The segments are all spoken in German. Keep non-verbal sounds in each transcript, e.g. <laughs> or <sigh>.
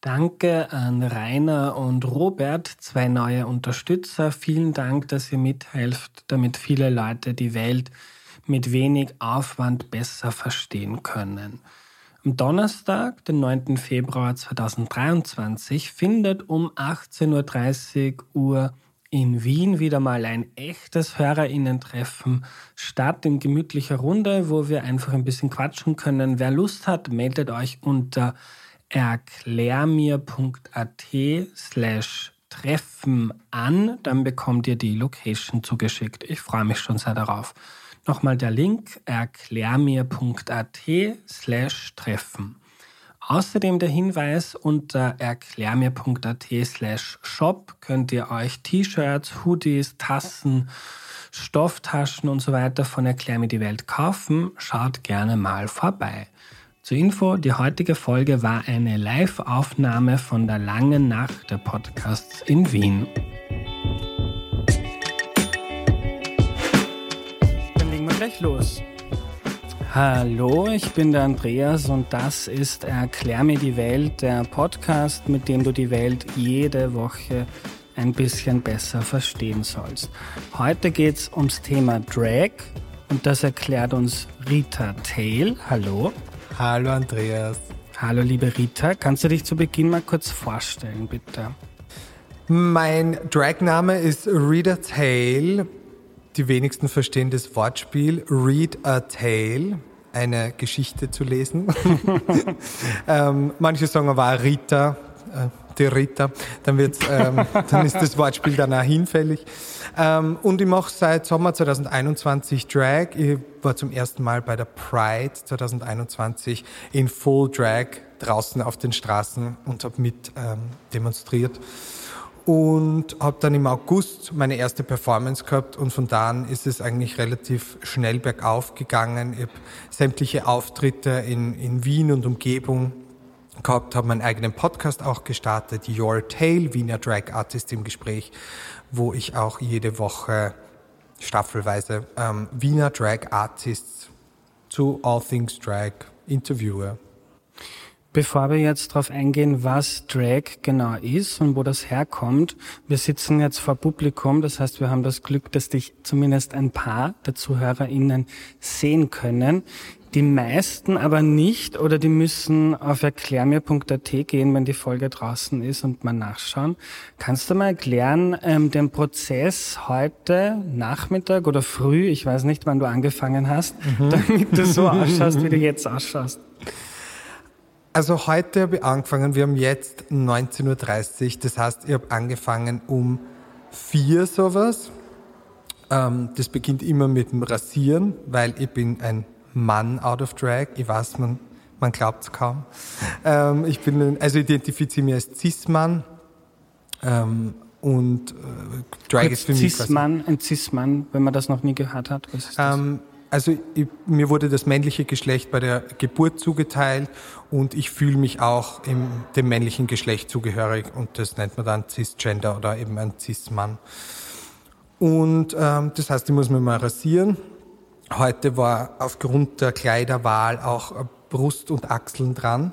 Danke an Rainer und Robert, zwei neue Unterstützer. Vielen Dank, dass ihr mithelft, damit viele Leute die Welt mit wenig Aufwand besser verstehen können. Am Donnerstag, den 9. Februar 2023, findet um 18.30 Uhr in Wien wieder mal ein echtes Hörerinnen-Treffen statt in gemütlicher Runde, wo wir einfach ein bisschen quatschen können. Wer Lust hat, meldet euch unter erklärmir.at slash Treffen an, dann bekommt ihr die Location zugeschickt. Ich freue mich schon sehr darauf. Nochmal der Link erklärmir.at slash Treffen. Außerdem der Hinweis, unter erklärmir.at slash shop könnt ihr euch T-Shirts, Hoodies, Tassen, Stofftaschen und so weiter von Erklär mir die Welt kaufen. Schaut gerne mal vorbei. Zur Info, die heutige Folge war eine Live-Aufnahme von der langen Nacht der Podcasts in Wien. Dann legen wir gleich los. Hallo, ich bin der Andreas und das ist Erklär mir die Welt, der Podcast, mit dem du die Welt jede Woche ein bisschen besser verstehen sollst. Heute geht es ums Thema Drag und das erklärt uns Rita Tail. Hallo. Hallo Andreas. Hallo liebe Rita, kannst du dich zu Beginn mal kurz vorstellen, bitte? Mein Dragname ist Rita Tale. Die wenigsten verstehen das Wortspiel Read a Tale, eine Geschichte zu lesen. <laughs> ähm, manche sagen aber Rita, äh, die Rita, dann, wird's, ähm, <laughs> dann ist das Wortspiel danach hinfällig. Ähm, und ich mache seit Sommer 2021 Drag. Ich war zum ersten Mal bei der Pride 2021 in Full Drag draußen auf den Straßen und habe mit ähm, demonstriert und habe dann im August meine erste Performance gehabt und von da an ist es eigentlich relativ schnell bergauf gegangen. Ich habe sämtliche Auftritte in, in Wien und Umgebung gehabt, habe meinen eigenen Podcast auch gestartet, Your Tale, Wiener Drag Artist im Gespräch, wo ich auch jede Woche staffelweise ähm, Wiener Drag Artists zu All Things Drag interviewe. Bevor wir jetzt darauf eingehen, was Drag genau ist und wo das herkommt, wir sitzen jetzt vor Publikum, das heißt, wir haben das Glück, dass dich zumindest ein paar der ZuhörerInnen sehen können. Die meisten aber nicht oder die müssen auf erklärmir.at gehen, wenn die Folge draußen ist und mal nachschauen. Kannst du mal erklären, ähm, den Prozess heute Nachmittag oder früh, ich weiß nicht, wann du angefangen hast, mhm. damit du so <laughs> ausschaust, wie du jetzt ausschaust? Also heute habe ich angefangen, wir haben jetzt 19.30 Uhr, das heißt, ich habe angefangen um vier sowas. Ähm, das beginnt immer mit dem Rasieren, weil ich bin ein Mann out of drag. Ich weiß, man, man glaubt es kaum. Ähm, ich bin, also identifiziere mich als Cis-Mann. Ähm, und äh, Drag Kurz ist für mich Cis-Mann, ein Cis-Mann, wenn man das noch nie gehört hat. Was ist das? Ähm, also ich, mir wurde das männliche Geschlecht bei der Geburt zugeteilt und ich fühle mich auch im, dem männlichen Geschlecht zugehörig und das nennt man dann Cisgender oder eben ein Cis-Mann. Und ähm, das heißt, ich muss mir mal rasieren Heute war aufgrund der Kleiderwahl auch Brust und Achseln dran.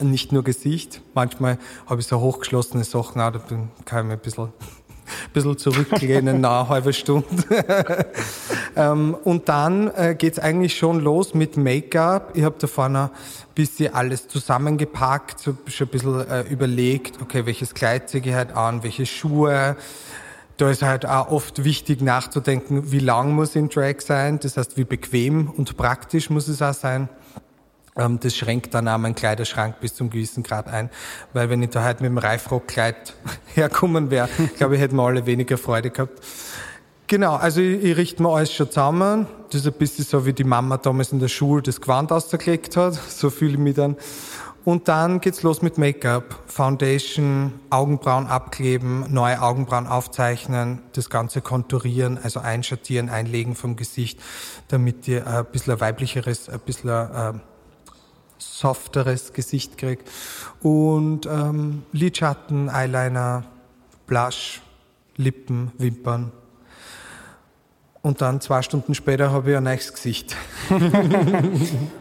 Nicht nur Gesicht. Manchmal habe ich so hochgeschlossene Sachen, auch, da kann ich mir ein bisschen, ein <laughs> bisschen zurücklehnen, <laughs> nach einer halben Stunde. <laughs> Ähm, und dann äh, geht's eigentlich schon los mit Make-up. Ich habe da vorne ein bisschen alles zusammengepackt, schon ein bisschen äh, überlegt, okay, welches Kleid ziehe ich halt an, welche Schuhe, da ist halt auch oft wichtig nachzudenken, wie lang muss ein Drag sein, das heißt, wie bequem und praktisch muss es auch sein. Ähm, das schränkt dann auch meinen Kleiderschrank bis zum gewissen Grad ein, weil wenn ich da halt mit dem Reifrockkleid <laughs> herkommen wäre, glaube ich, hätten wir alle weniger Freude gehabt. Genau, also ich, ich richte mir alles schon zusammen. Das ist ein bisschen so, wie die Mama damals in der Schule das Gewand ausgelegt hat. <laughs> So fühle ich mich dann. Und dann geht's los mit Make-up, Foundation, Augenbrauen abkleben, neue Augenbrauen aufzeichnen, das Ganze konturieren, also einschattieren, einlegen vom Gesicht, damit ihr ein bisschen weiblicheres, ein bisschen ein softeres Gesicht kriegt. Und ähm, Lidschatten, Eyeliner, Blush, Lippen, Wimpern, und dann zwei Stunden später habe ich ein neues Gesicht. <laughs>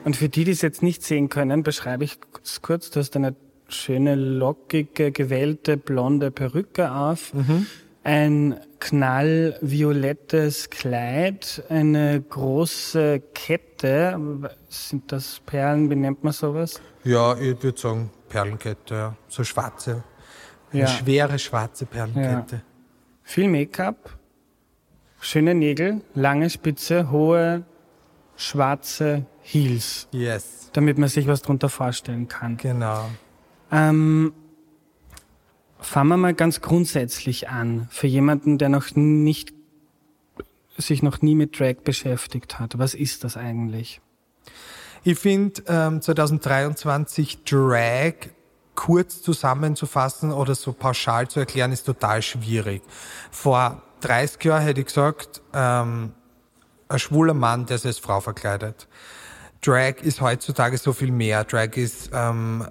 und für die, die es jetzt nicht sehen können, beschreibe ich es kurz. Du hast eine schöne, lockige, gewellte, blonde Perücke auf, Mhm. ein knallviolettes Kleid, eine große Kette. Sind das Perlen? Wie nennt man sowas? Ja, ich würde sagen Perlenkette, ja. So schwarze. Eine Ja. schwere schwarze Perlenkette. Viel Make-up, schöne Nägel, lange Spitze, hohe schwarze Heels, Yes, damit man sich was drunter vorstellen kann. genau. Ähm, fangen wir mal ganz grundsätzlich an. Für jemanden, der noch nicht, sich noch nie mit Drag beschäftigt hat. Was ist das eigentlich? Ich finde ähm, 2023 Drag kurz zusammenzufassen oder so pauschal zu erklären, ist total schwierig. Vor 30 Jahren hätte ich gesagt, ähm, ein schwuler Mann, der sich als Frau verkleidet. Drag ist heutzutage so viel mehr. Drag ist ähm,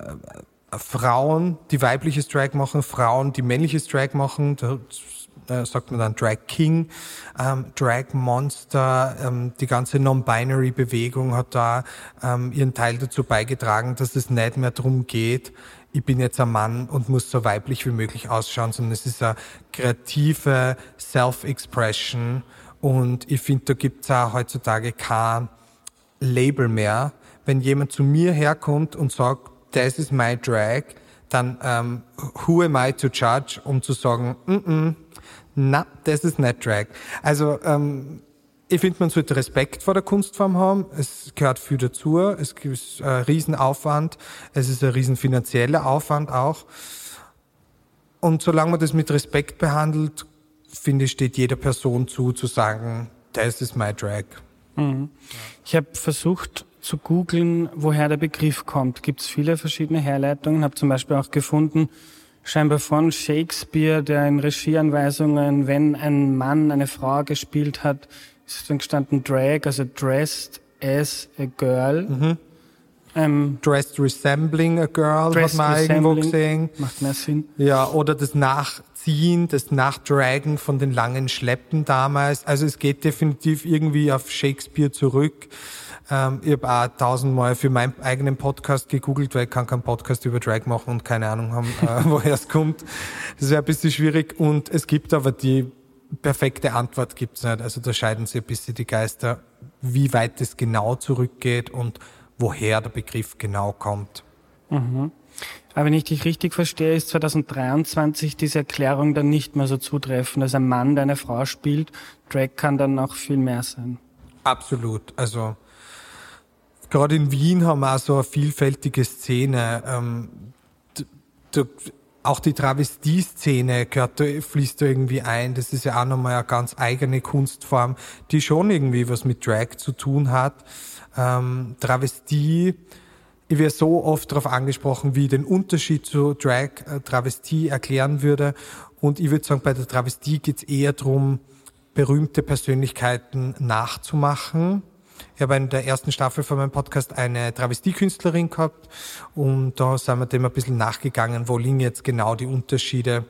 äh, Frauen, die weibliches Drag machen, Frauen, die männliches Drag machen. Da äh, sagt man dann Drag King, ähm, Drag Monster, ähm, die ganze Non-Binary-Bewegung hat da ähm, ihren Teil dazu beigetragen, dass es nicht mehr darum geht, ich bin jetzt ein Mann und muss so weiblich wie möglich ausschauen, sondern es ist eine kreative Self-Expression und ich finde, da gibt's auch heutzutage kein Label mehr. Wenn jemand zu mir herkommt und sagt, das ist my drag, dann ähm, who am I to judge, um zu sagen, mm -mm, na, das ist nicht drag. Also ähm, ich finde, man sollte Respekt vor der Kunstform haben. Es gehört viel dazu. Es gibt einen Riesenaufwand. Es ist ein riesen finanzieller Aufwand auch. Und solange man das mit Respekt behandelt, finde ich, steht jeder Person zu, zu sagen, das ist my drag. Ich habe versucht zu googeln, woher der Begriff kommt. Gibt es viele verschiedene Herleitungen. Habe zum Beispiel auch gefunden, scheinbar von Shakespeare, der in Regieanweisungen, wenn ein Mann eine Frau gespielt hat, ist dann gestanden Drag, also dressed as a girl. Ähm, Dressed resembling a girl, hat man irgendwo gesehen. macht mehr Sinn. Ja, oder das Nachziehen, das Nachdragen von den langen Schleppen damals. Also es geht definitiv irgendwie auf Shakespeare zurück. Ähm, ich habe auch tausendmal für meinen eigenen Podcast gegoogelt, weil ich kann keinen Podcast über Drag machen und keine Ahnung haben, äh, <laughs> woher es kommt. Das wäre ein bisschen schwierig. Und es gibt aber die perfekte Antwort gibt's nicht. Also da scheiden sich ein bisschen die Geister, wie weit es genau zurückgeht und woher der Begriff genau kommt. Aber wenn ich dich richtig verstehe, ist 2023 diese Erklärung dann nicht mehr so zutreffend, dass ein Mann, der eine Frau spielt, Drag kann dann noch viel mehr sein. Absolut. Also gerade in Wien haben wir auch so eine vielfältige Szene. Ähm, auch die Travestie-Szene gehört, fließt da irgendwie ein. Das ist ja auch nochmal eine ganz eigene Kunstform, die schon irgendwie was mit Drag zu tun hat. Ähm, Travestie, ich werde so oft darauf angesprochen, wie ich den Unterschied zu Drag, äh, Travestie erklären würde. Und ich würde sagen, bei der Travestie geht es eher darum, berühmte Persönlichkeiten nachzumachen. Ich habe in der ersten Staffel von meinem Podcast eine Travestiekünstlerin gehabt und da sind wir dem ein bisschen nachgegangen, wo liegen jetzt genau die Unterschiede.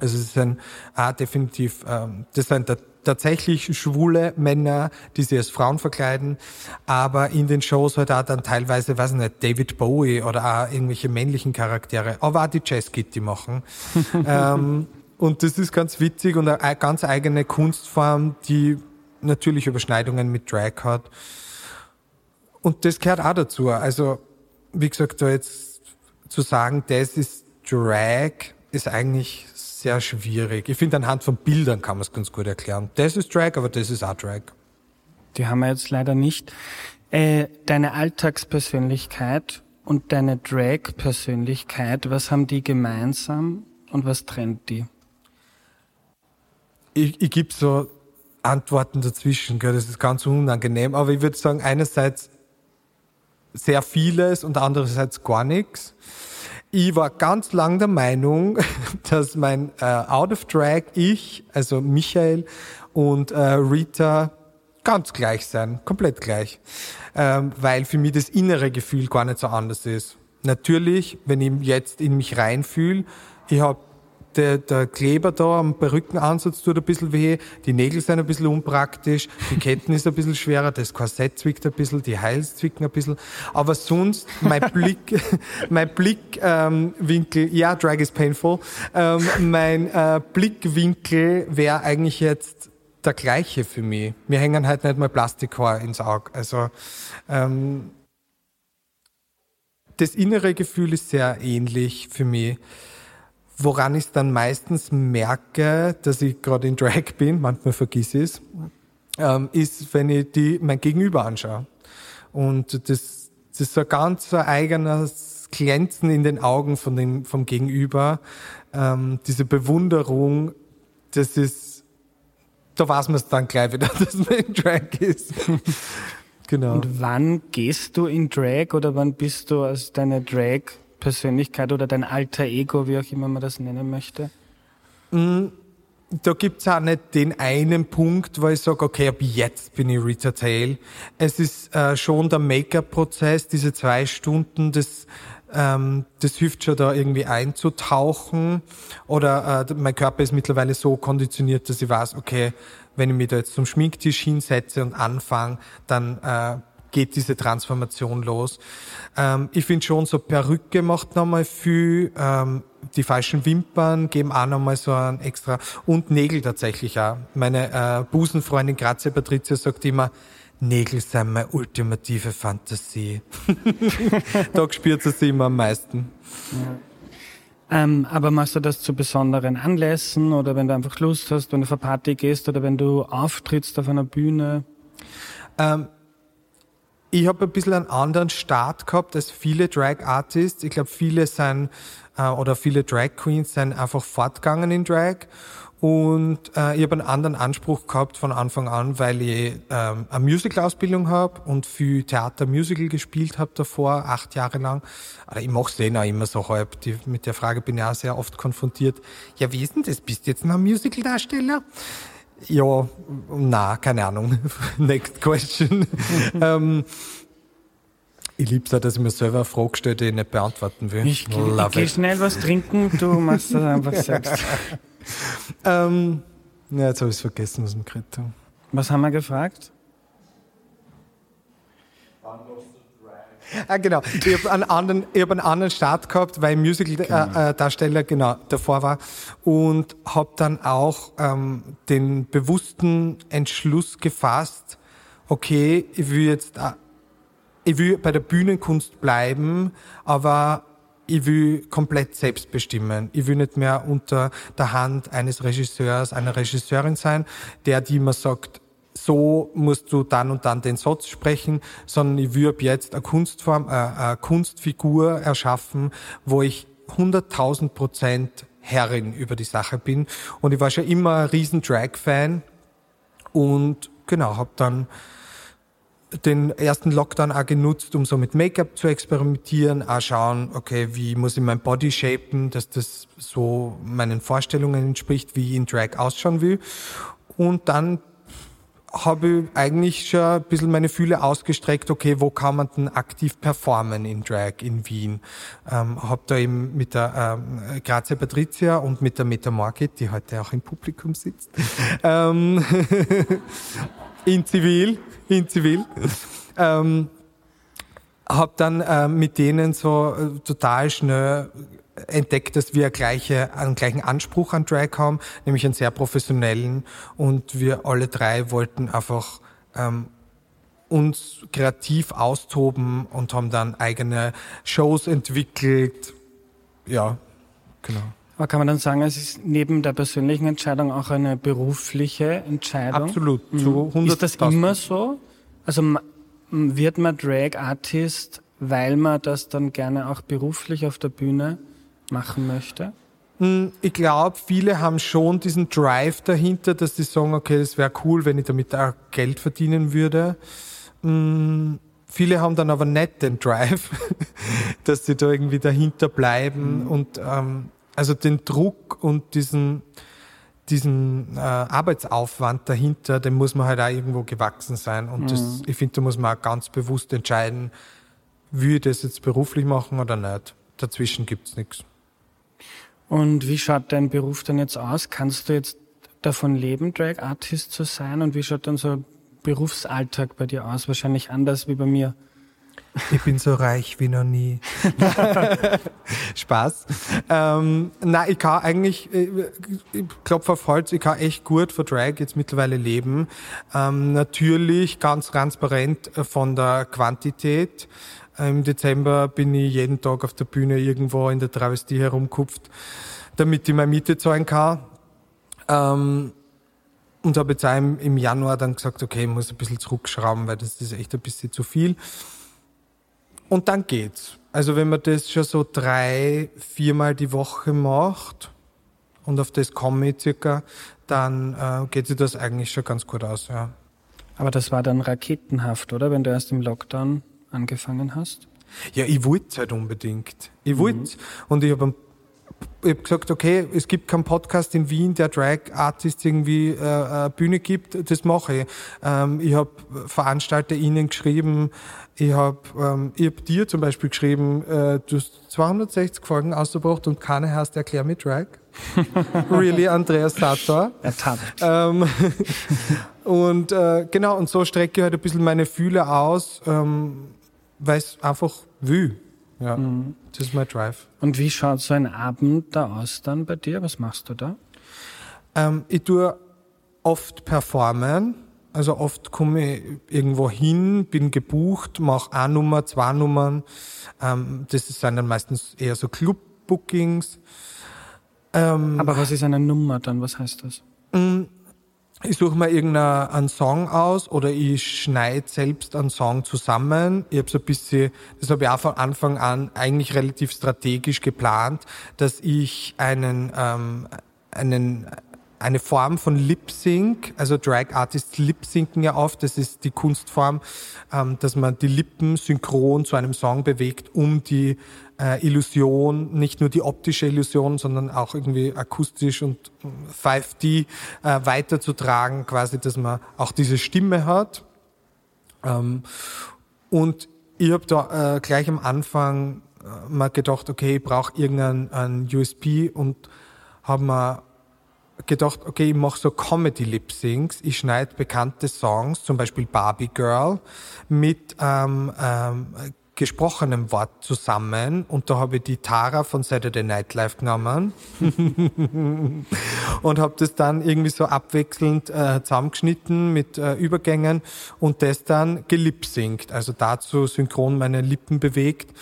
Also es sind ah, definitiv, ähm, das sind ta- tatsächlich schwule Männer, die sich als Frauen verkleiden, aber in den Shows halt auch dann teilweise, weiß ich nicht, David Bowie oder auch irgendwelche männlichen Charaktere, aber auch die Jazz Kitty machen. <laughs> ähm, und das ist ganz witzig und eine ganz eigene Kunstform, die natürlich Überschneidungen mit Drag hat. Und das gehört auch dazu. Also, wie gesagt, da jetzt zu sagen, das ist Drag, ist eigentlich sehr schwierig. Ich finde, anhand von Bildern kann man es ganz gut erklären. Das ist Drag, aber das ist auch Drag. Die haben wir jetzt leider nicht. Äh, deine Alltagspersönlichkeit und deine Drag-Persönlichkeit, was haben die gemeinsam und was trennt die? Ich, ich gebe so Antworten dazwischen, gell? das ist ganz unangenehm, aber ich würde sagen, einerseits sehr vieles und andererseits gar nichts. Ich war ganz lang der Meinung, <laughs> dass mein äh, Out of Drag ich, also Michael und äh, Rita ganz gleich sein, komplett gleich, ähm, weil für mich das innere Gefühl gar nicht so anders ist. Natürlich, wenn ich jetzt in mich reinfühle, ich habe der, der Kleber da am Perückenansatz tut ein bisschen weh, die Nägel sind ein bisschen unpraktisch, die Ketten ist ein bisschen schwerer, das Korsett zwickt ein bisschen, die Hals zwicken ein bisschen. Aber sonst, mein <laughs> Blick, mein Blickwinkel, ähm, ja, Drag is painful, ähm, mein äh, Blickwinkel wäre eigentlich jetzt der gleiche für mich. Wir hängen halt nicht mal Plastikhaar ins Auge. Also ähm, das innere Gefühl ist sehr ähnlich für mich. Woran ich dann meistens merke, dass ich gerade in Drag bin, manchmal vergiss ich es, ähm, ist, wenn ich die, mein Gegenüber anschaue. Und das, das ist so ein ganz eigenes Glänzen in den Augen von dem, vom Gegenüber. Ähm, diese Bewunderung, das ist, da weiß man es dann gleich wieder, <laughs> dass man in Drag ist. <laughs> genau. Und wann gehst du in Drag oder wann bist du als deine Drag Persönlichkeit oder dein alter Ego, wie auch immer man das nennen möchte? Mm, da gibt's auch nicht den einen Punkt, wo ich sage, okay, ab jetzt bin ich Rita Tail. Es ist äh, schon der Make-up-Prozess, diese zwei Stunden, das, ähm, das hilft schon da irgendwie einzutauchen. Oder äh, mein Körper ist mittlerweile so konditioniert, dass ich weiß, okay, wenn ich mich da jetzt zum Schminktisch hinsetze und anfange, dann äh, geht diese Transformation los. Ähm, ich finde schon, so Perücke macht nochmal viel, ähm, die falschen Wimpern geben auch nochmal so ein extra, und Nägel tatsächlich auch. Meine äh, Busenfreundin Grazia Patricia sagt immer, Nägel sind meine ultimative Fantasie. <laughs> da spürt sie sich immer am meisten. Ja. Ähm, aber machst du das zu besonderen Anlässen oder wenn du einfach Lust hast, wenn du auf eine Party gehst oder wenn du auftrittst auf einer Bühne? Ähm, ich habe ein bisschen einen anderen Start gehabt als viele Drag Artists. Ich glaube, viele sind äh, oder viele Drag Queens sind einfach fortgegangen in Drag. Und äh, ich habe einen anderen Anspruch gehabt von Anfang an, weil ich ähm, eine Musical-Ausbildung habe und viel Theater-Musical gespielt habe davor, acht Jahre lang. Aber ich mache es eh auch immer so halb. Die, mit der Frage bin ich auch sehr oft konfrontiert. Ja, wie ist denn das? Bist du jetzt noch ein Musical-Darsteller? Ja, na, keine Ahnung. <laughs> Next question. <laughs> ähm, ich liebe es dass ich mir selber eine Frage stelle, die ich nicht beantworten will. Ich, ich gehe schnell was trinken, du machst das einfach selbst. <laughs> ähm, ja, jetzt habe ich es vergessen, was wir geredet haben. Was haben wir gefragt? <laughs> Ah, genau. Ich habe einen anderen, ich hab einen anderen Start gehabt, weil Musical-Darsteller genau. äh, genau davor war und habe dann auch ähm, den bewussten Entschluss gefasst, okay, ich will jetzt, äh, ich will bei der Bühnenkunst bleiben, aber ich will komplett selbst bestimmen. Ich will nicht mehr unter der Hand eines Regisseurs, einer Regisseurin sein, der die mir sagt, so musst du dann und dann den Satz sprechen, sondern ich würde jetzt eine Kunstform, äh, eine Kunstfigur erschaffen, wo ich 100.000 Prozent Herrin über die Sache bin. Und ich war schon immer ein riesen Drag-Fan und genau, habe dann den ersten Lockdown auch genutzt, um so mit Make-up zu experimentieren, auch schauen, okay, wie muss ich mein Body shapen, dass das so meinen Vorstellungen entspricht, wie ich in Drag ausschauen will. Und dann habe ich eigentlich schon ein bisschen meine Fühle ausgestreckt, okay, wo kann man denn aktiv performen in Drag in Wien? Ähm, habe da eben mit der ähm, Grazia Patricia und mit der Meta Market, die heute auch im Publikum sitzt, <laughs> ähm, <laughs> in Zivil, in Zivil, ähm, habe dann äh, mit denen so äh, total schnell entdeckt, dass wir gleiche, einen gleichen Anspruch an Drag haben, nämlich einen sehr professionellen. Und wir alle drei wollten einfach ähm, uns kreativ austoben und haben dann eigene Shows entwickelt. Ja, genau. Aber kann man dann sagen, es ist neben der persönlichen Entscheidung auch eine berufliche Entscheidung? Absolut. Mhm. Zu 100 ist das immer so? Also wird man Drag Artist, weil man das dann gerne auch beruflich auf der Bühne machen möchte? Hm, ich glaube, viele haben schon diesen Drive dahinter, dass sie sagen, okay, das wäre cool, wenn ich damit auch Geld verdienen würde. Hm, viele haben dann aber nicht den Drive, <laughs> dass sie da irgendwie dahinter bleiben mhm. und ähm, also den Druck und diesen diesen äh, Arbeitsaufwand dahinter, dem muss man halt auch irgendwo gewachsen sein. Und mhm. das, ich finde, da muss man auch ganz bewusst entscheiden, will ich das jetzt beruflich machen oder nicht. Dazwischen gibt's nichts. Und wie schaut dein Beruf denn jetzt aus? Kannst du jetzt davon leben, Drag Artist zu sein? Und wie schaut dann so ein Berufsalltag bei dir aus? Wahrscheinlich anders wie bei mir. Ich bin so reich wie noch nie. <laughs> Spaß. Ähm, na, ich kann eigentlich, ich, ich klopfe auf Holz, ich kann echt gut von Drag jetzt mittlerweile leben. Ähm, natürlich ganz transparent von der Quantität. Im Dezember bin ich jeden Tag auf der Bühne irgendwo in der Travestie herumkupft, damit ich meine Miete zahlen kann. Ähm, und habe jetzt auch im, im Januar dann gesagt, okay, ich muss ein bisschen zurückschrauben, weil das ist echt ein bisschen zu viel. Und dann geht's. Also wenn man das schon so drei, viermal die Woche macht und auf das komme ich circa, dann äh, geht sich das eigentlich schon ganz gut aus, ja. Aber das war dann raketenhaft, oder? Wenn du erst im Lockdown angefangen hast? Ja, ich wollte es halt unbedingt. Ich wollte mhm. Und ich habe ich hab gesagt, okay, es gibt keinen Podcast in Wien, der Drag Artist irgendwie äh, eine Bühne gibt, das mache ich. Ähm, ich habe VeranstalterInnen geschrieben, ich habe ähm, ich hab dir zum Beispiel geschrieben, äh, du hast 260 Folgen ausgebracht und keine hast, erklär mir Drag. <laughs> really, Andreas Sator. Ertappt. Ähm, <laughs> und äh, genau, und so strecke ich halt ein bisschen meine Fühle aus, ähm, weil es einfach will. Ja, mhm. das ist mein Drive. Und wie schaut so ein Abend da aus dann bei dir? Was machst du da? Ähm, ich tue oft performen also oft komme ich irgendwo hin, bin gebucht, mache eine Nummer, zwei Nummern. Ähm, das sind dann meistens eher so Club-Bookings. Ähm, Aber was ist eine Nummer dann? Was heißt das? Ich suche mir irgendeinen Song aus oder ich schneide selbst einen Song zusammen. Ich habe so ein bisschen, das habe ich auch von Anfang an eigentlich relativ strategisch geplant, dass ich einen, ähm, einen eine Form von Lip Sync, also Drag Artists Lip Synken ja oft, das ist die Kunstform, ähm, dass man die Lippen synchron zu einem Song bewegt, um die äh, Illusion, nicht nur die optische Illusion, sondern auch irgendwie akustisch und 5D äh, weiterzutragen, quasi, dass man auch diese Stimme hat. Ähm, und ich habe da äh, gleich am Anfang äh, mal gedacht, okay, ich brauche irgendeinen USP und habe mir gedacht, okay, ich mache so Comedy-Lip-Syncs. Ich schneide bekannte Songs, zum Beispiel Barbie Girl, mit ähm, ähm, gesprochenem Wort zusammen und da habe ich die Tara von Saturday Night Live genommen <laughs> und habe das dann irgendwie so abwechselnd äh, zusammengeschnitten mit äh, Übergängen und das dann gelipsingt, also dazu synchron meine Lippen bewegt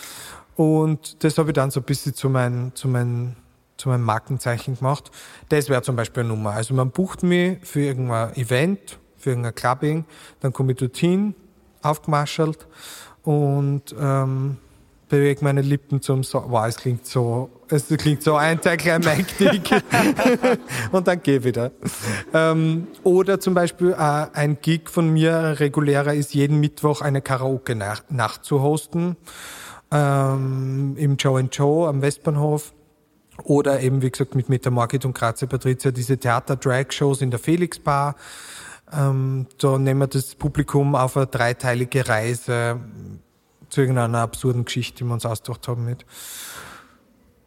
und das habe ich dann so ein bisschen zu meinen zu meinen zu meinem Markenzeichen gemacht. Das wäre zum Beispiel eine Nummer. Also man bucht mich für irgendein Event, für irgendein Clubbing, dann komme ich dorthin, aufgemarschelt und ähm, bewege meine Lippen zum so wow, es klingt so, es klingt so antiklimaktisch <laughs> und dann ich wieder. Ähm, oder zum Beispiel äh, ein Gig von mir, regulärer ist jeden Mittwoch eine Karaoke-Nacht zu hosten ähm, im Joe Joe am Westbahnhof oder eben, wie gesagt, mit Metamorphit und Grazie Patrizia diese Theater-Drag-Shows in der Felix-Bar. Ähm, da nehmen wir das Publikum auf eine dreiteilige Reise zu irgendeiner absurden Geschichte, die wir uns ausgedacht haben mit.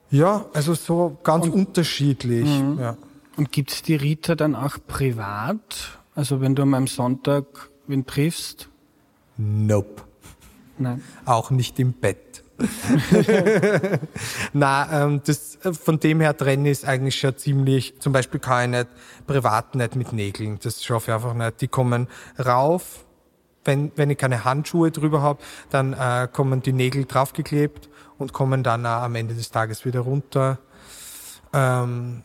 Ja, also so ganz und, unterschiedlich. Mhm. Ja. Und gibt's die Rita dann auch privat? Also wenn du einem Sonntag wen triffst? Nope. Nein. Auch nicht im Bett. <laughs> Na, ähm, das, von dem her trennen ist eigentlich schon ziemlich, zum Beispiel kann ich nicht, privat nicht mit Nägeln, das schaffe ich einfach nicht. Die kommen rauf, wenn, wenn ich keine Handschuhe drüber habe, dann äh, kommen die Nägel draufgeklebt und kommen dann äh, am Ende des Tages wieder runter. Ähm,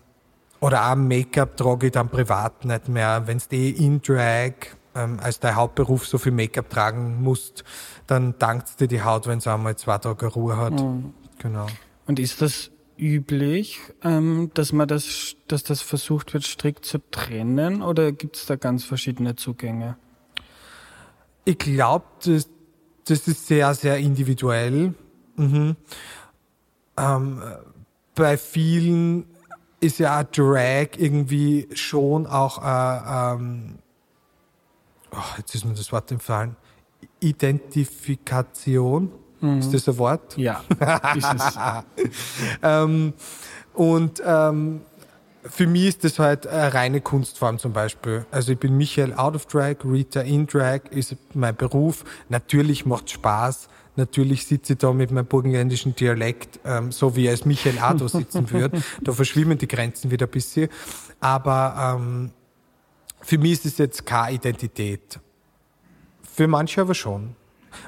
oder auch Make-up trage ich dann privat nicht mehr. Wenn es eh in Drag ähm, als dein Hauptberuf so viel Make-up tragen musst, dann dankt dir die Haut, wenn sie einmal zwei Tage Ruhe hat. Mhm. Genau. Und ist das üblich, ähm, dass man das, dass das versucht wird, strikt zu trennen, oder gibt es da ganz verschiedene Zugänge? Ich glaube, das, das ist sehr, sehr individuell. Mhm. Ähm, bei vielen ist ja Drag irgendwie schon auch äh, ähm, oh, jetzt ist mir das Wort entfallen, Identifikation. Mhm. Ist das ein Wort? Ja, ist es. <laughs> ähm, Und ähm, für mich ist das halt eine reine Kunstform zum Beispiel. Also ich bin Michael out of drag, Rita in drag ist mein Beruf. Natürlich macht Spaß. Natürlich sitze ich da mit meinem burgenländischen Dialekt, ähm, so wie als Michael Ado sitzen <laughs> würde. Da verschwimmen die Grenzen wieder ein bisschen. Aber ähm, für mich ist es jetzt keine Identität. Für manche aber schon.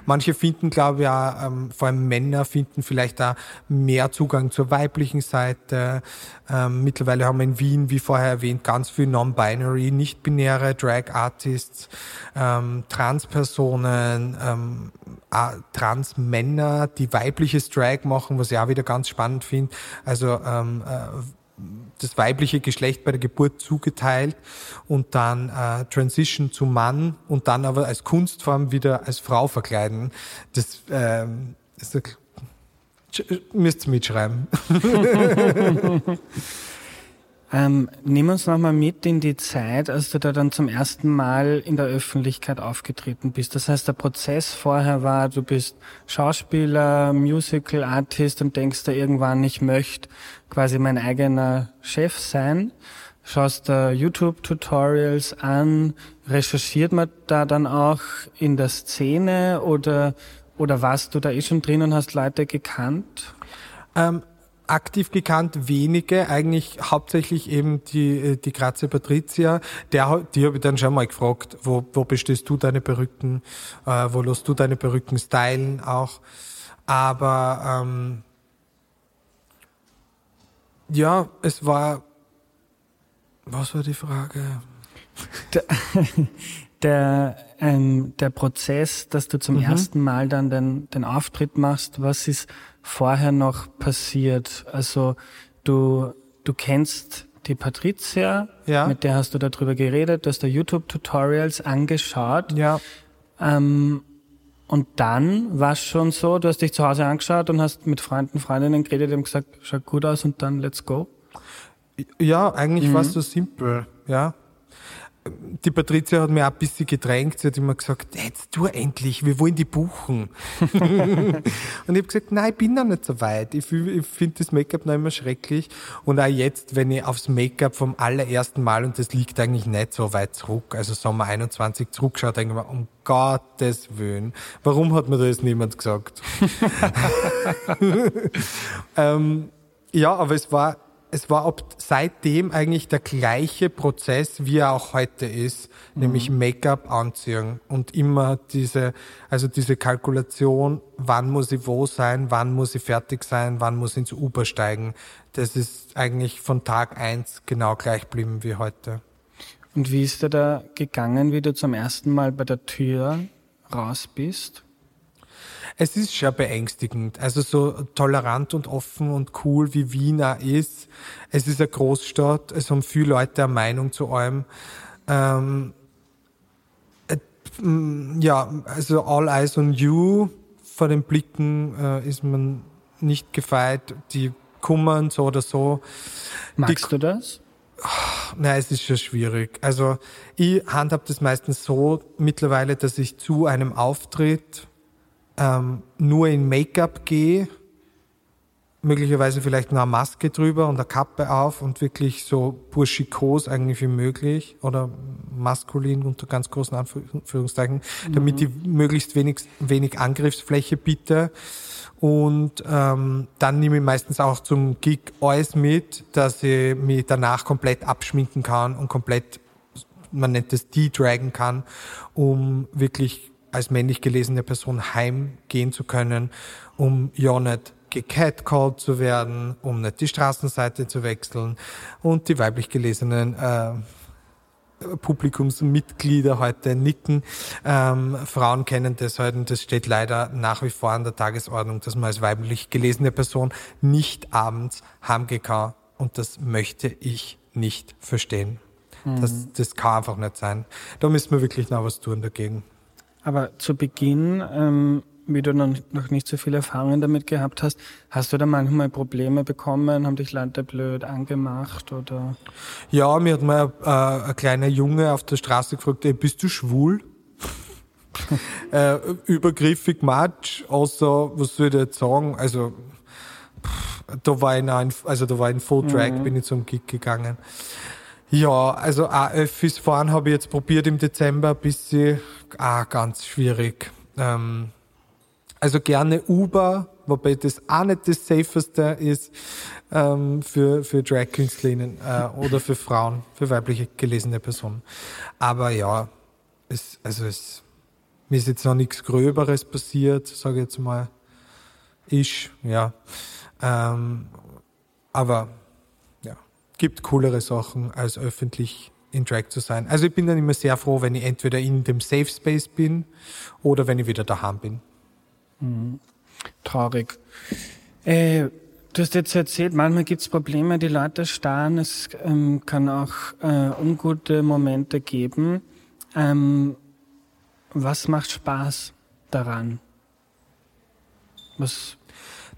Manche finden, glaube ich, auch, ähm, vor allem Männer finden vielleicht auch mehr Zugang zur weiblichen Seite. Ähm, mittlerweile haben wir in Wien, wie vorher erwähnt, ganz viel non-binary, nicht-binäre Drag-Artists, ähm, Trans-Personen, ähm, Trans-Männer, die weibliches Drag machen, was ich auch wieder ganz spannend finde. Also ähm, äh, das weibliche Geschlecht bei der Geburt zugeteilt und dann äh, Transition zum Mann und dann aber als Kunstform wieder als Frau verkleiden. Das ähm, ist müsst ihr mitschreiben. <laughs> <laughs> Ähm, nimm uns nochmal mit in die Zeit, als du da dann zum ersten Mal in der Öffentlichkeit aufgetreten bist. Das heißt, der Prozess vorher war, du bist Schauspieler, Musical Artist und denkst da irgendwann, ich möchte quasi mein eigener Chef sein. Schaust da YouTube-Tutorials an, recherchiert man da dann auch in der Szene oder, oder warst du da eh schon drin und hast Leute gekannt? Ähm aktiv gekannt, wenige, eigentlich hauptsächlich eben die, äh, die Grazie Patricia. Der, die habe ich dann schon mal gefragt, wo, wo bestellst du deine Perücken, äh, wo lässt du deine Perücken stylen auch. Aber ähm, ja, es war, was war die Frage? <laughs> <laughs> Der, ähm, der Prozess, dass du zum mhm. ersten Mal dann den, den Auftritt machst, was ist vorher noch passiert? Also du, du kennst die Patricia, ja. mit der hast du darüber geredet, du hast da YouTube-Tutorials angeschaut. Ja. Ähm, und dann war es schon so, du hast dich zu Hause angeschaut und hast mit Freunden, Freundinnen geredet und gesagt, schaut gut aus und dann let's go. Ja, eigentlich mhm. war es so simpel, ja die Patricia hat mir auch ein bisschen gedrängt. Sie hat immer gesagt, jetzt tu endlich, wir wollen die buchen. <laughs> <laughs> und ich habe gesagt, nein, ich bin noch nicht so weit. Ich, ich finde das Make-up noch immer schrecklich. Und auch jetzt, wenn ich aufs Make-up vom allerersten Mal, und das liegt eigentlich nicht so weit zurück, also Sommer 21 zurückschaut, denke ich mir, um Gottes Willen, warum hat mir das niemand gesagt? <laughs> ähm, ja, aber es war es war ab seitdem eigentlich der gleiche Prozess, wie er auch heute ist, mhm. nämlich Make-up anziehen und immer diese, also diese Kalkulation, wann muss ich wo sein, wann muss ich fertig sein, wann muss ich ins Uber steigen. Das ist eigentlich von Tag eins genau gleich geblieben wie heute. Und wie ist dir da gegangen, wie du zum ersten Mal bei der Tür raus bist? Es ist schon beängstigend. Also so tolerant und offen und cool wie Wiener ist. Es ist eine Großstadt. Es haben viele Leute eine Meinung zu allem. Ähm, äh, ja, also all eyes on you. Vor den Blicken äh, ist man nicht gefeit. Die kummern so oder so. Magst Die, du das? Nein, es ist schon schwierig. Also ich handhab das meistens so mittlerweile, dass ich zu einem Auftritt ähm, nur in Make-up gehe, möglicherweise vielleicht noch eine Maske drüber und eine Kappe auf und wirklich so burschikos eigentlich wie möglich oder maskulin unter ganz großen Anführungszeichen, mhm. damit ich möglichst wenig, wenig Angriffsfläche bitte. Und ähm, dann nehme ich meistens auch zum Gig alles mit, dass ich mich danach komplett abschminken kann und komplett, man nennt es de-dragen kann, um wirklich als männlich gelesene Person heimgehen zu können, um ja nicht gecatcalled zu werden, um nicht die Straßenseite zu wechseln und die weiblich gelesenen äh, Publikumsmitglieder heute nicken. Ähm, Frauen kennen das heute und das steht leider nach wie vor an der Tagesordnung, dass man als weiblich gelesene Person nicht abends heimgehen kann und das möchte ich nicht verstehen. Mhm. Das, das kann einfach nicht sein. Da müssen wir wirklich noch was tun dagegen. Aber zu Beginn, ähm, wie du noch, nicht so viele Erfahrungen damit gehabt hast, hast du da manchmal Probleme bekommen? Haben dich Leute blöd angemacht oder? Ja, mir hat mal äh, ein kleiner Junge auf der Straße gefragt, ey, bist du schwul? <laughs> äh, übergriffig Matsch, außer, was soll ich jetzt sagen? Also, da war ich noch also da war ich in Full Track, mhm. bin ich zum Gig gegangen. Ja, also Öffis fahren habe ich jetzt probiert im Dezember, bis sie ah, ganz schwierig. Ähm, also gerne Uber, wobei das auch nicht das safeste ist ähm, für, für Drag Künstlerinnen äh, oder für Frauen, für weibliche gelesene Personen. Aber ja, es, also es, mir ist jetzt noch nichts Gröberes passiert, sage ich jetzt mal. Ich, ja. Ähm, aber gibt coolere Sachen, als öffentlich in Drag zu sein. Also ich bin dann immer sehr froh, wenn ich entweder in dem Safe Space bin oder wenn ich wieder daheim bin. Mhm. Traurig. Äh, du hast jetzt erzählt, manchmal gibt es Probleme, die Leute starren. Es ähm, kann auch äh, ungute Momente geben. Ähm, was macht Spaß daran? Was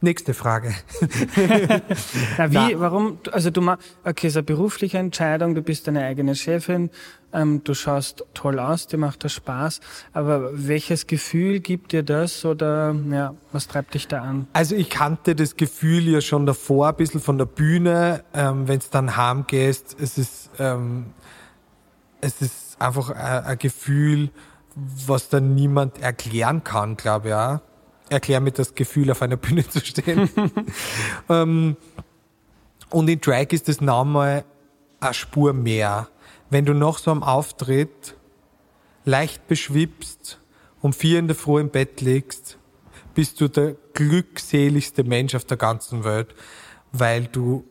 Nächste Frage. <laughs> Na, wie, Na. warum? Also du machst, okay, es ist eine berufliche Entscheidung, du bist deine eigene Chefin, ähm, du schaust toll aus, dir macht das Spaß, aber welches Gefühl gibt dir das oder ja, was treibt dich da an? Also ich kannte das Gefühl ja schon davor, ein bisschen von der Bühne, ähm, wenn es dann heim gehst, es ist, ähm, es ist einfach ein, ein Gefühl, was dann niemand erklären kann, glaube ich. Ja erklär mir das Gefühl, auf einer Bühne zu stehen. <laughs> ähm, und in Drag ist es nochmal eine Spur mehr. Wenn du nach so einem Auftritt leicht beschwipst, um vier in der Früh im Bett liegst, bist du der glückseligste Mensch auf der ganzen Welt, weil du,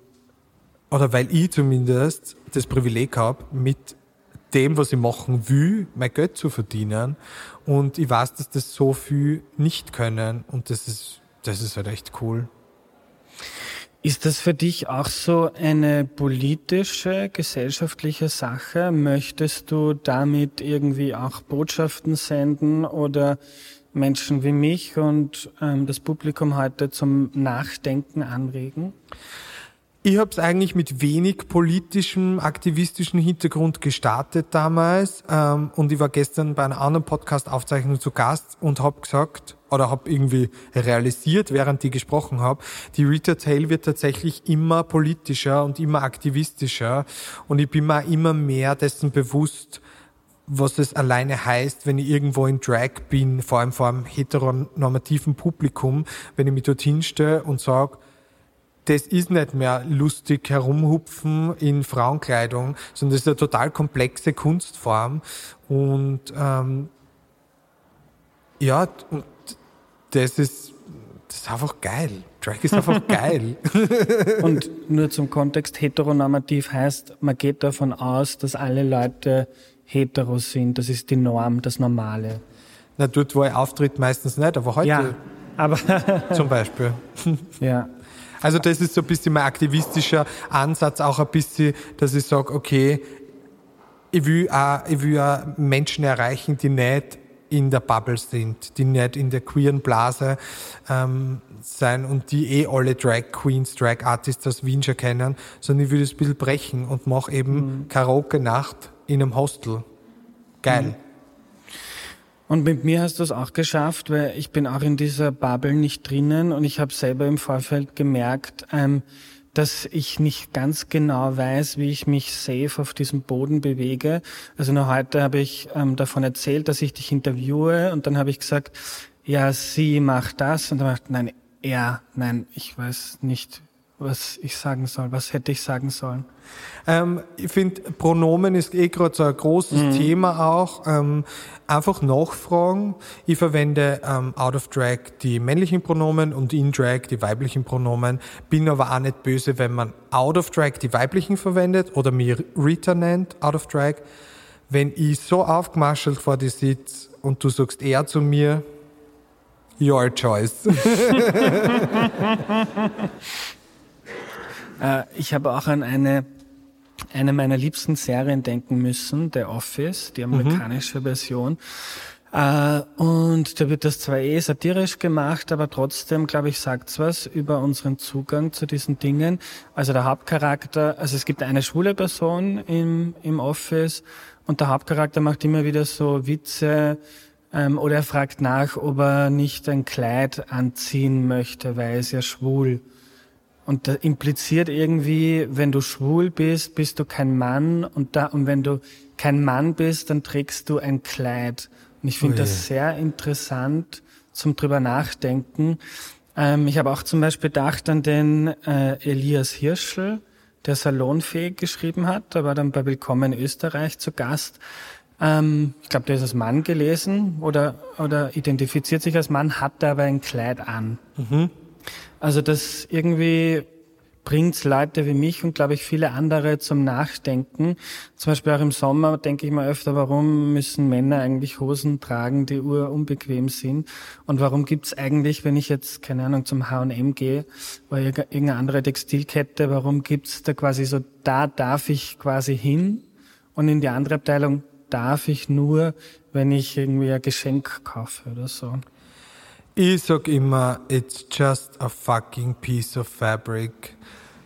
oder weil ich zumindest das Privileg habe, mit dem, was ich machen will, mein Geld zu verdienen. Und ich weiß, dass das so viel nicht können. Und das ist, das ist halt echt cool. Ist das für dich auch so eine politische, gesellschaftliche Sache? Möchtest du damit irgendwie auch Botschaften senden oder Menschen wie mich und ähm, das Publikum heute zum Nachdenken anregen? Ich habe es eigentlich mit wenig politischem, aktivistischen Hintergrund gestartet damals ähm, und ich war gestern bei einer anderen Podcast-Aufzeichnung zu Gast und habe gesagt oder habe irgendwie realisiert, während ich gesprochen habe, die Rita Tail wird tatsächlich immer politischer und immer aktivistischer. Und ich bin mir immer mehr dessen bewusst, was es alleine heißt, wenn ich irgendwo in Drag bin, vor allem vor einem heteronormativen Publikum, wenn ich mich dorthin stelle und sage, das ist nicht mehr lustig herumhupfen in Frauenkleidung, sondern das ist eine total komplexe Kunstform. Und ähm, ja, und das ist, das ist einfach geil. Drag ist einfach <laughs> geil. und nur zum Kontext, heteronormativ heißt, man geht davon aus, dass alle Leute hetero sind. Das ist die Norm, das Normale. Na, dort, wo er auftritt, meistens nicht, aber heute ja, aber zum Beispiel. <laughs> ja. Also das ist so ein bisschen mein aktivistischer Ansatz, auch ein bisschen, dass ich sage, okay, ich will, auch, ich will auch Menschen erreichen, die nicht in der Bubble sind, die nicht in der queeren Blase ähm, sein und die eh alle Drag Queens, Drag Artists aus Wien schon kennen, sondern ich will das ein bisschen brechen und mache eben mhm. Karaoke-Nacht in einem Hostel. Geil. Mhm. Und mit mir hast du es auch geschafft, weil ich bin auch in dieser Bubble nicht drinnen und ich habe selber im Vorfeld gemerkt, ähm, dass ich nicht ganz genau weiß, wie ich mich safe auf diesem Boden bewege. Also nur heute habe ich ähm, davon erzählt, dass ich dich interviewe und dann habe ich gesagt, ja, sie macht das und dann macht, nein, er, nein, ich weiß nicht, was ich sagen soll. Was hätte ich sagen sollen? Ähm, ich finde, Pronomen ist eh gerade so ein großes mhm. Thema auch. Ähm, einfach nachfragen. Ich verwende ähm, out of drag die männlichen Pronomen und in drag die weiblichen Pronomen. Bin aber auch nicht böse, wenn man out of drag die weiblichen verwendet oder mir Rita nennt, out of drag. Wenn ich so aufgemarschelt vor dir sitze und du sagst er zu mir, your choice. <laughs> Äh, ich habe auch an eine, eine meiner liebsten Serien denken müssen, The Office, die amerikanische mhm. Version. Uh, und da wird das zwar eh satirisch gemacht, aber trotzdem, glaube ich, sagt's was über unseren Zugang zu diesen Dingen. Also der Hauptcharakter, also es gibt eine schwule Person im, im Office und der Hauptcharakter macht immer wieder so Witze ähm, oder er fragt nach, ob er nicht ein Kleid anziehen möchte, weil er ist ja schwul. Und das impliziert irgendwie, wenn du schwul bist, bist du kein Mann und da, und wenn du kein Mann bist, dann trägst du ein Kleid. Und ich finde oh das sehr interessant zum drüber nachdenken. Ähm, ich habe auch zum Beispiel gedacht an den äh, Elias Hirschel, der Salonfähig geschrieben hat. Der war dann bei Willkommen in Österreich zu Gast. Ähm, ich glaube, der ist als Mann gelesen oder, oder identifiziert sich als Mann, hat aber ein Kleid an. Mhm. Also das irgendwie bringt Leute wie mich und glaube ich viele andere zum Nachdenken. Zum Beispiel auch im Sommer denke ich mir öfter, warum müssen Männer eigentlich Hosen tragen, die unbequem sind? Und warum gibt's eigentlich, wenn ich jetzt, keine Ahnung, zum H&M gehe oder irgendeine andere Textilkette, warum gibt's da quasi so, da darf ich quasi hin und in die andere Abteilung darf ich nur, wenn ich irgendwie ein Geschenk kaufe oder so. Ich sag immer, it's just a fucking piece of fabric.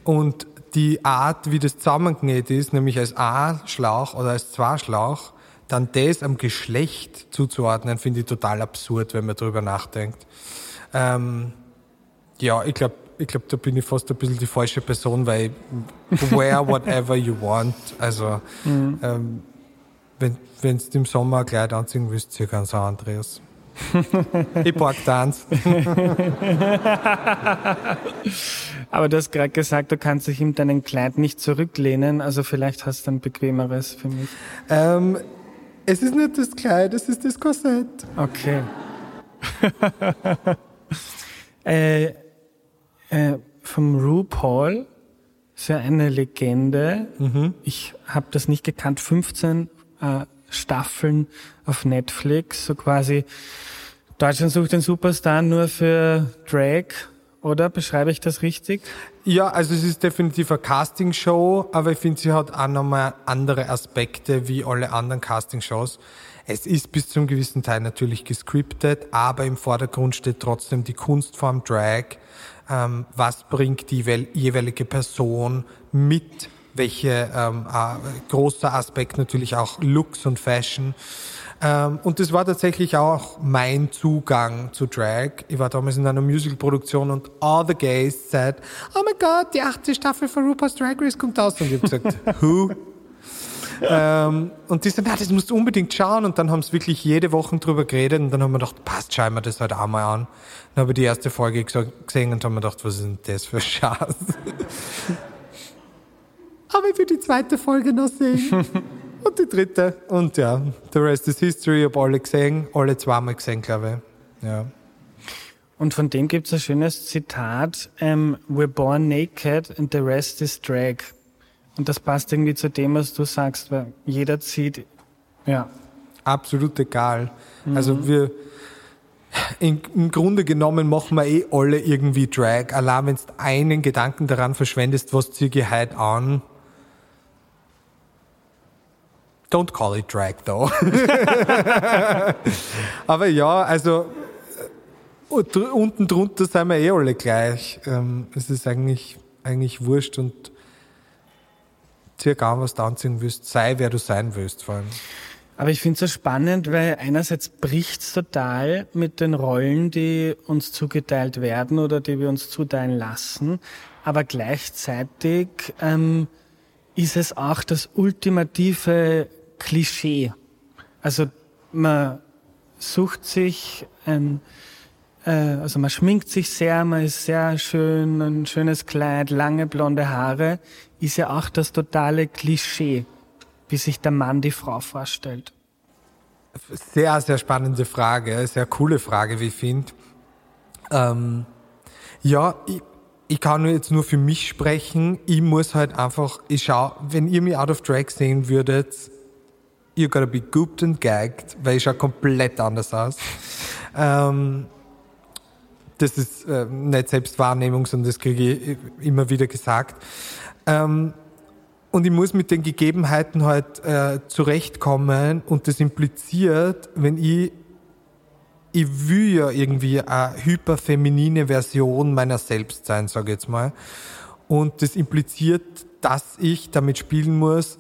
Und die Art, wie das zusammengenäht ist, nämlich als A-Schlauch oder als Zwei-Schlauch, dann das am Geschlecht zuzuordnen, finde ich total absurd, wenn man darüber nachdenkt. Ähm, ja, ich glaube, ich glaube, da bin ich fast ein bisschen die falsche Person, weil wear whatever you want. Also, mhm. ähm, wenn du im Sommer ein Kleid anziehen willst, zieh ganz an, Andreas. <laughs> ich borg eins. <laughs> Aber du hast gerade gesagt, du kannst dich in deinen Kleid nicht zurücklehnen, also vielleicht hast du ein bequemeres für mich. Ähm, es ist nicht das Kleid, es ist das Korsett. Okay. <laughs> äh, äh, vom RuPaul ist ja eine Legende. Mhm. Ich habe das nicht gekannt. 15 äh, Staffeln auf Netflix, so quasi Deutschland sucht den Superstar nur für Drag, oder? Beschreibe ich das richtig? Ja, also es ist definitiv eine Castingshow, aber ich finde, sie hat auch nochmal andere Aspekte wie alle anderen Castingshows. Es ist bis zum gewissen Teil natürlich gescriptet, aber im Vordergrund steht trotzdem die Kunstform Drag. Ähm, was bringt die jeweilige Person mit welche ähm, äh, großer Aspekt natürlich auch Looks und Fashion. Ähm, und das war tatsächlich auch mein Zugang zu Drag. Ich war damals in einer Musicalproduktion und all the gays said, oh mein Gott, die achte Staffel von RuPaul's Drag Race kommt aus. Und ich habe gesagt, <laughs> who? ähm, und die sagten, ja, das musst du unbedingt schauen. Und dann haben sie wirklich jede Woche drüber geredet. Und dann haben wir gedacht, passt, schauen wir das halt auch mal an. Dann habe ich die erste Folge gesehen und haben mir gedacht, was ist denn das für Schatz? <laughs> aber ich will die zweite Folge noch sehen. <laughs> und die dritte. Und ja, the rest is history. Ich habe alle gesehen, alle zweimal gesehen, glaube ich. Ja. Und von dem gibt es ein schönes Zitat, um, ähm, We're born naked and the rest is drag. Und das passt irgendwie zu dem, was du sagst, weil jeder zieht, ja. Absolut egal. Mhm. Also wir, in, im Grunde genommen machen wir eh alle irgendwie Drag. Allein wenn du einen Gedanken daran verschwendest, was ziehe ich heute an, Don't call it drag though. <laughs> Aber ja, also äh, unten drunter sind wir eh alle gleich. Ähm, es ist eigentlich, eigentlich wurscht und zieh gar was du anziehen willst, sei wer du sein willst vor allem. Aber ich finde es so spannend, weil einerseits bricht es total mit den Rollen, die uns zugeteilt werden oder die wir uns zuteilen lassen. Aber gleichzeitig ähm, ist es auch das ultimative Klischee. Also man sucht sich ein, äh, also man schminkt sich sehr, man ist sehr schön, ein schönes Kleid, lange blonde Haare, ist ja auch das totale Klischee, wie sich der Mann die Frau vorstellt. Sehr, sehr spannende Frage, sehr coole Frage, wie ich finde. Ähm, ja, ich, ich kann jetzt nur für mich sprechen. Ich muss halt einfach, ich schau, wenn ihr mich out of drag sehen würdet, you gotta be gooped and gagged, weil ich schaue komplett anders aus. ähm, das ist äh, nicht Selbstwahrnehmung, sondern das kriege ich immer wieder gesagt. Ähm, und ich muss mit den Gegebenheiten halt äh, zurechtkommen und das impliziert, wenn ich ich will ja irgendwie eine hyperfeminine Version meiner selbst sein, sage ich jetzt mal. Und das impliziert, dass ich damit spielen muss,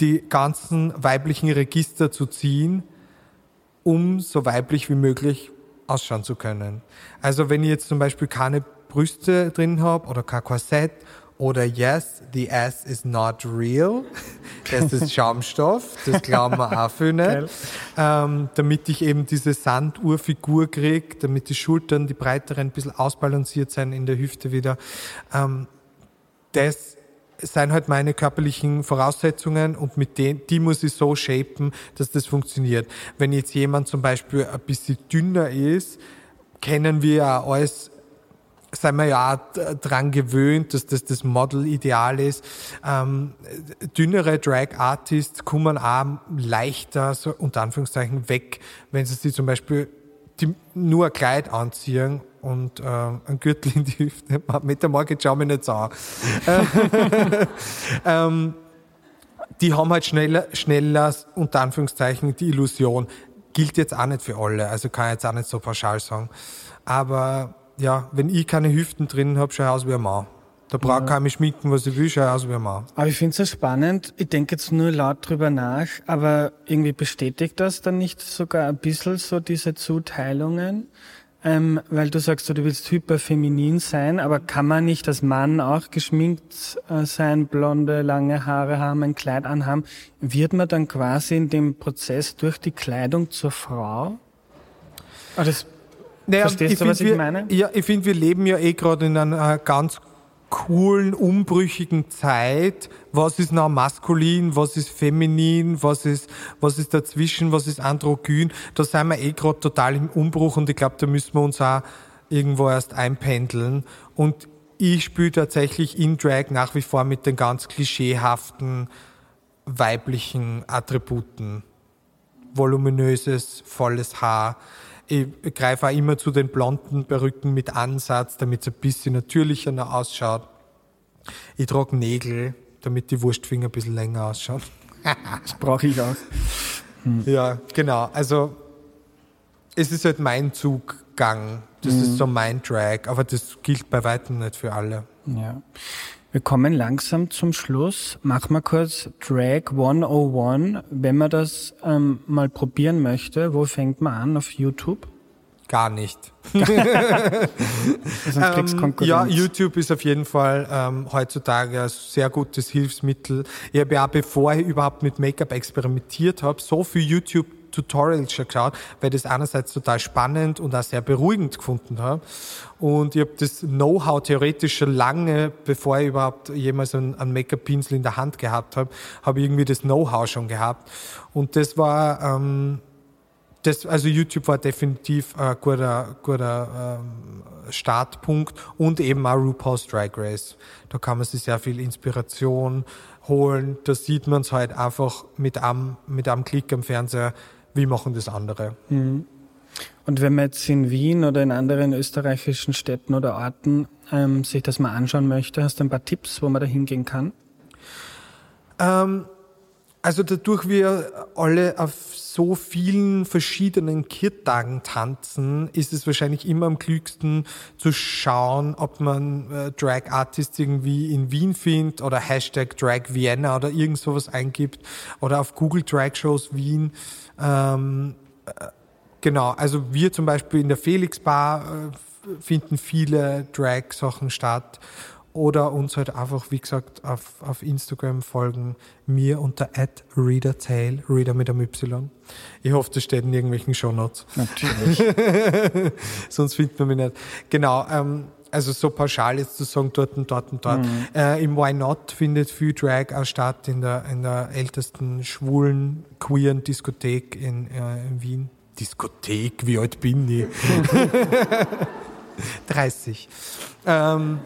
die ganzen weiblichen Register zu ziehen, um so weiblich wie möglich ausschauen zu können. Also wenn ich jetzt zum Beispiel keine Brüste drin habe oder kein Korsett oder yes, the ass is not real. <laughs> Das ist Schaumstoff, das glauben wir auch viel nicht. Ähm, damit ich eben diese Sanduhrfigur kriege, damit die Schultern, die breiteren, ein bisschen ausbalanciert sein in der Hüfte wieder. Ähm, das sind halt meine körperlichen Voraussetzungen und mit denen, die muss ich so shapen, dass das funktioniert. Wenn jetzt jemand zum Beispiel ein bisschen dünner ist, kennen wir ja alles sind wir ja auch dran gewöhnt, dass das das Model-Ideal ist. Ähm, dünnere Drag-Artists kommen auch leichter, so unter Anführungszeichen, weg, wenn sie sich zum Beispiel die, nur ein Kleid anziehen und äh, ein Gürtel in die Hüfte. <laughs> Mit der Marke schau mich nicht so an. <laughs> ähm, die haben halt schneller, schneller, unter Anführungszeichen, die Illusion. Gilt jetzt auch nicht für alle, also kann ich jetzt auch nicht so pauschal sagen. Aber ja, wenn ich keine Hüften drin habe, schaue ich aus wie ein Mann. Da brauche ich ja. mich schminken, was ich will, schaue ich aus wie ein Mann. Aber ich finde es so spannend. Ich denke jetzt nur laut drüber nach, aber irgendwie bestätigt das dann nicht sogar ein bisschen so diese Zuteilungen? Ähm, weil du sagst, du willst hyperfeminin sein, aber kann man nicht als Mann auch geschminkt äh, sein, blonde, lange Haare haben, ein Kleid anhaben? Wird man dann quasi in dem Prozess durch die Kleidung zur Frau? Ah, das naja, Verstehst du, was ich wir, meine? Ja, ich finde, wir leben ja eh gerade in einer ganz coolen, umbrüchigen Zeit. Was ist noch maskulin, was ist feminin, was ist, was ist dazwischen, was ist androgyn? Da sind wir eh gerade total im Umbruch und ich glaube, da müssen wir uns auch irgendwo erst einpendeln. Und ich spiele tatsächlich in Drag nach wie vor mit den ganz klischeehaften weiblichen Attributen. Voluminöses, volles Haar ich greife auch immer zu den blonden Perücken mit Ansatz, damit es ein bisschen natürlicher noch ausschaut. Ich trage Nägel, damit die Wurstfinger ein bisschen länger ausschauen. <laughs> das brauche ich auch. Hm. Ja, genau. Also es ist halt mein Zuggang. Das mhm. ist so mein Drag, aber das gilt bei weitem nicht für alle. Ja. Wir kommen langsam zum Schluss. Mach mal kurz Drag 101. Wenn man das ähm, mal probieren möchte, wo fängt man an? Auf YouTube? Gar nicht. ähm, ja, YouTube ist auf jeden Fall ähm, heutzutage ein sehr gutes Hilfsmittel. Ich habe ja, bevor ich überhaupt mit Make-up experimentiert habe, so viel YouTube Tutorials schon geschaut, weil ich das einerseits total spannend und auch sehr beruhigend gefunden habe. Und ich habe das Know-how theoretisch schon lange, bevor ich überhaupt jemals einen, einen Make-up-Pinsel in der Hand gehabt habe, habe ich irgendwie das Know-how schon gehabt. Und das war, ähm, das, also YouTube war definitiv ein guter, guter ähm, Startpunkt und eben auch RuPaul's Drag Race. Da kann man sich sehr viel Inspiration holen. Da sieht man es halt einfach mit einem, mit einem Klick am Fernseher, wie machen das andere. Mhm. Und wenn man jetzt in Wien oder in anderen österreichischen Städten oder Orten ähm, sich das mal anschauen möchte, hast du ein paar Tipps, wo man da hingehen kann? Ähm, also dadurch wir alle auf so vielen verschiedenen Kirtagen tanzen, ist es wahrscheinlich immer am klügsten zu schauen, ob man äh, Drag Artists irgendwie in Wien findet oder Hashtag Drag Vienna oder irgend sowas eingibt oder auf Google Drag Shows Wien. Ähm, äh, genau, also wir zum Beispiel in der Felix Bar äh, finden viele Drag-Sachen statt oder uns halt einfach, wie gesagt, auf, auf Instagram folgen, mir unter readertail, reader mit einem Y. Ich hoffe, das steht in irgendwelchen Shownotes. Natürlich. <laughs> Sonst findet man mich nicht. Genau, ähm, also so pauschal jetzt zu sagen, dort und dort und dort. Mhm. Äh, Im Why Not findet viel Drag auch statt, in der, in der ältesten schwulen, queeren Diskothek in, äh, in Wien. Diskothek, wie alt bin ich? <laughs> 30. Ähm,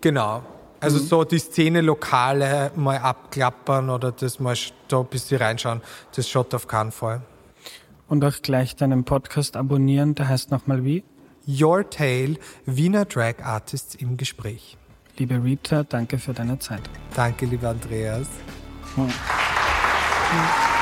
genau. Also mhm. so die Szene Lokale mal abklappern oder das mal da ein bisschen reinschauen, das schaut auf keinen Fall. Und auch gleich deinen Podcast abonnieren, der heißt nochmal wie? Your Tale, Wiener Drag Artists im Gespräch. Liebe Rita, danke für deine Zeit. Danke, lieber Andreas. Hm. Hm.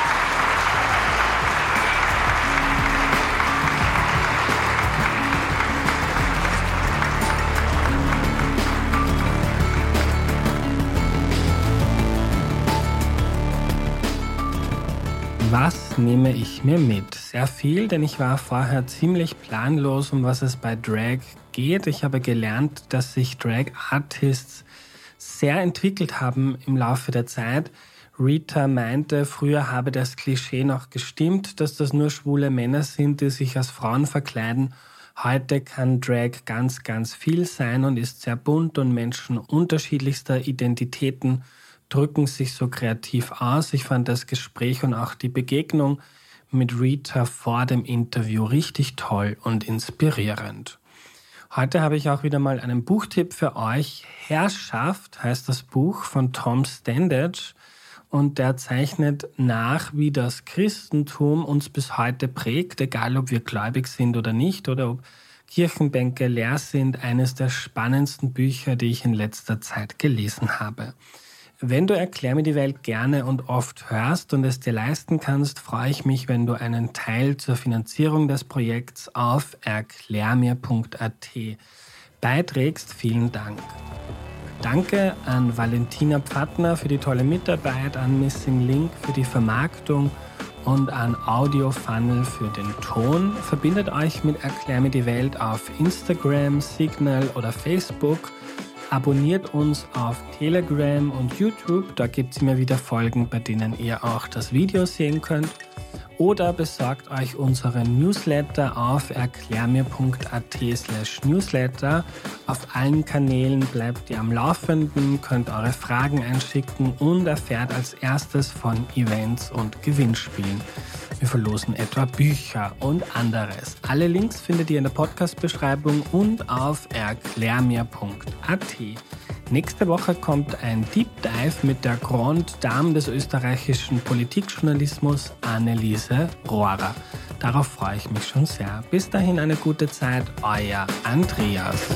Was nehme ich mir mit? Sehr viel, denn ich war vorher ziemlich planlos, um was es bei Drag geht. Ich habe gelernt, dass sich Drag Artists sehr entwickelt haben im Laufe der Zeit. Rita meinte, früher habe das Klischee noch gestimmt, dass das nur schwule Männer sind, die sich als Frauen verkleiden. Heute kann Drag ganz, ganz viel sein und ist sehr bunt und Menschen unterschiedlichster Identitäten drücken sich so kreativ aus. Ich fand das Gespräch und auch die Begegnung mit Rita vor dem Interview richtig toll und inspirierend. Heute habe ich auch wieder mal einen Buchtipp für euch. Herrschaft heißt das Buch von Tom Standage und der zeichnet nach, wie das Christentum uns bis heute prägt, egal ob wir gläubig sind oder nicht oder ob Kirchenbänke leer sind. Eines der spannendsten Bücher, die ich in letzter Zeit gelesen habe. Wenn du Erklär mir die Welt gerne und oft hörst und es dir leisten kannst, freue ich mich, wenn du einen Teil zur Finanzierung des Projekts auf erklärmir.at beiträgst. Vielen Dank. Danke an Valentina Pfattner für die tolle Mitarbeit, an Missing Link für die Vermarktung und an Audio Funnel für den Ton. Verbindet euch mit Erklär mir die Welt auf Instagram, Signal oder Facebook. Abonniert uns auf Telegram und YouTube. Da gibt es immer wieder Folgen, bei denen ihr auch das Video sehen könnt oder besorgt euch unseren Newsletter auf erklärmir.at slash newsletter. Auf allen Kanälen bleibt ihr am Laufenden, könnt eure Fragen einschicken und erfährt als erstes von Events und Gewinnspielen. Wir verlosen etwa Bücher und anderes. Alle Links findet ihr in der Podcast-Beschreibung und auf erklärmir.at. Nächste Woche kommt ein Deep Dive mit der Grand Dame des österreichischen Politikjournalismus, Anneliese Rohrer. Darauf freue ich mich schon sehr. Bis dahin eine gute Zeit, euer Andreas.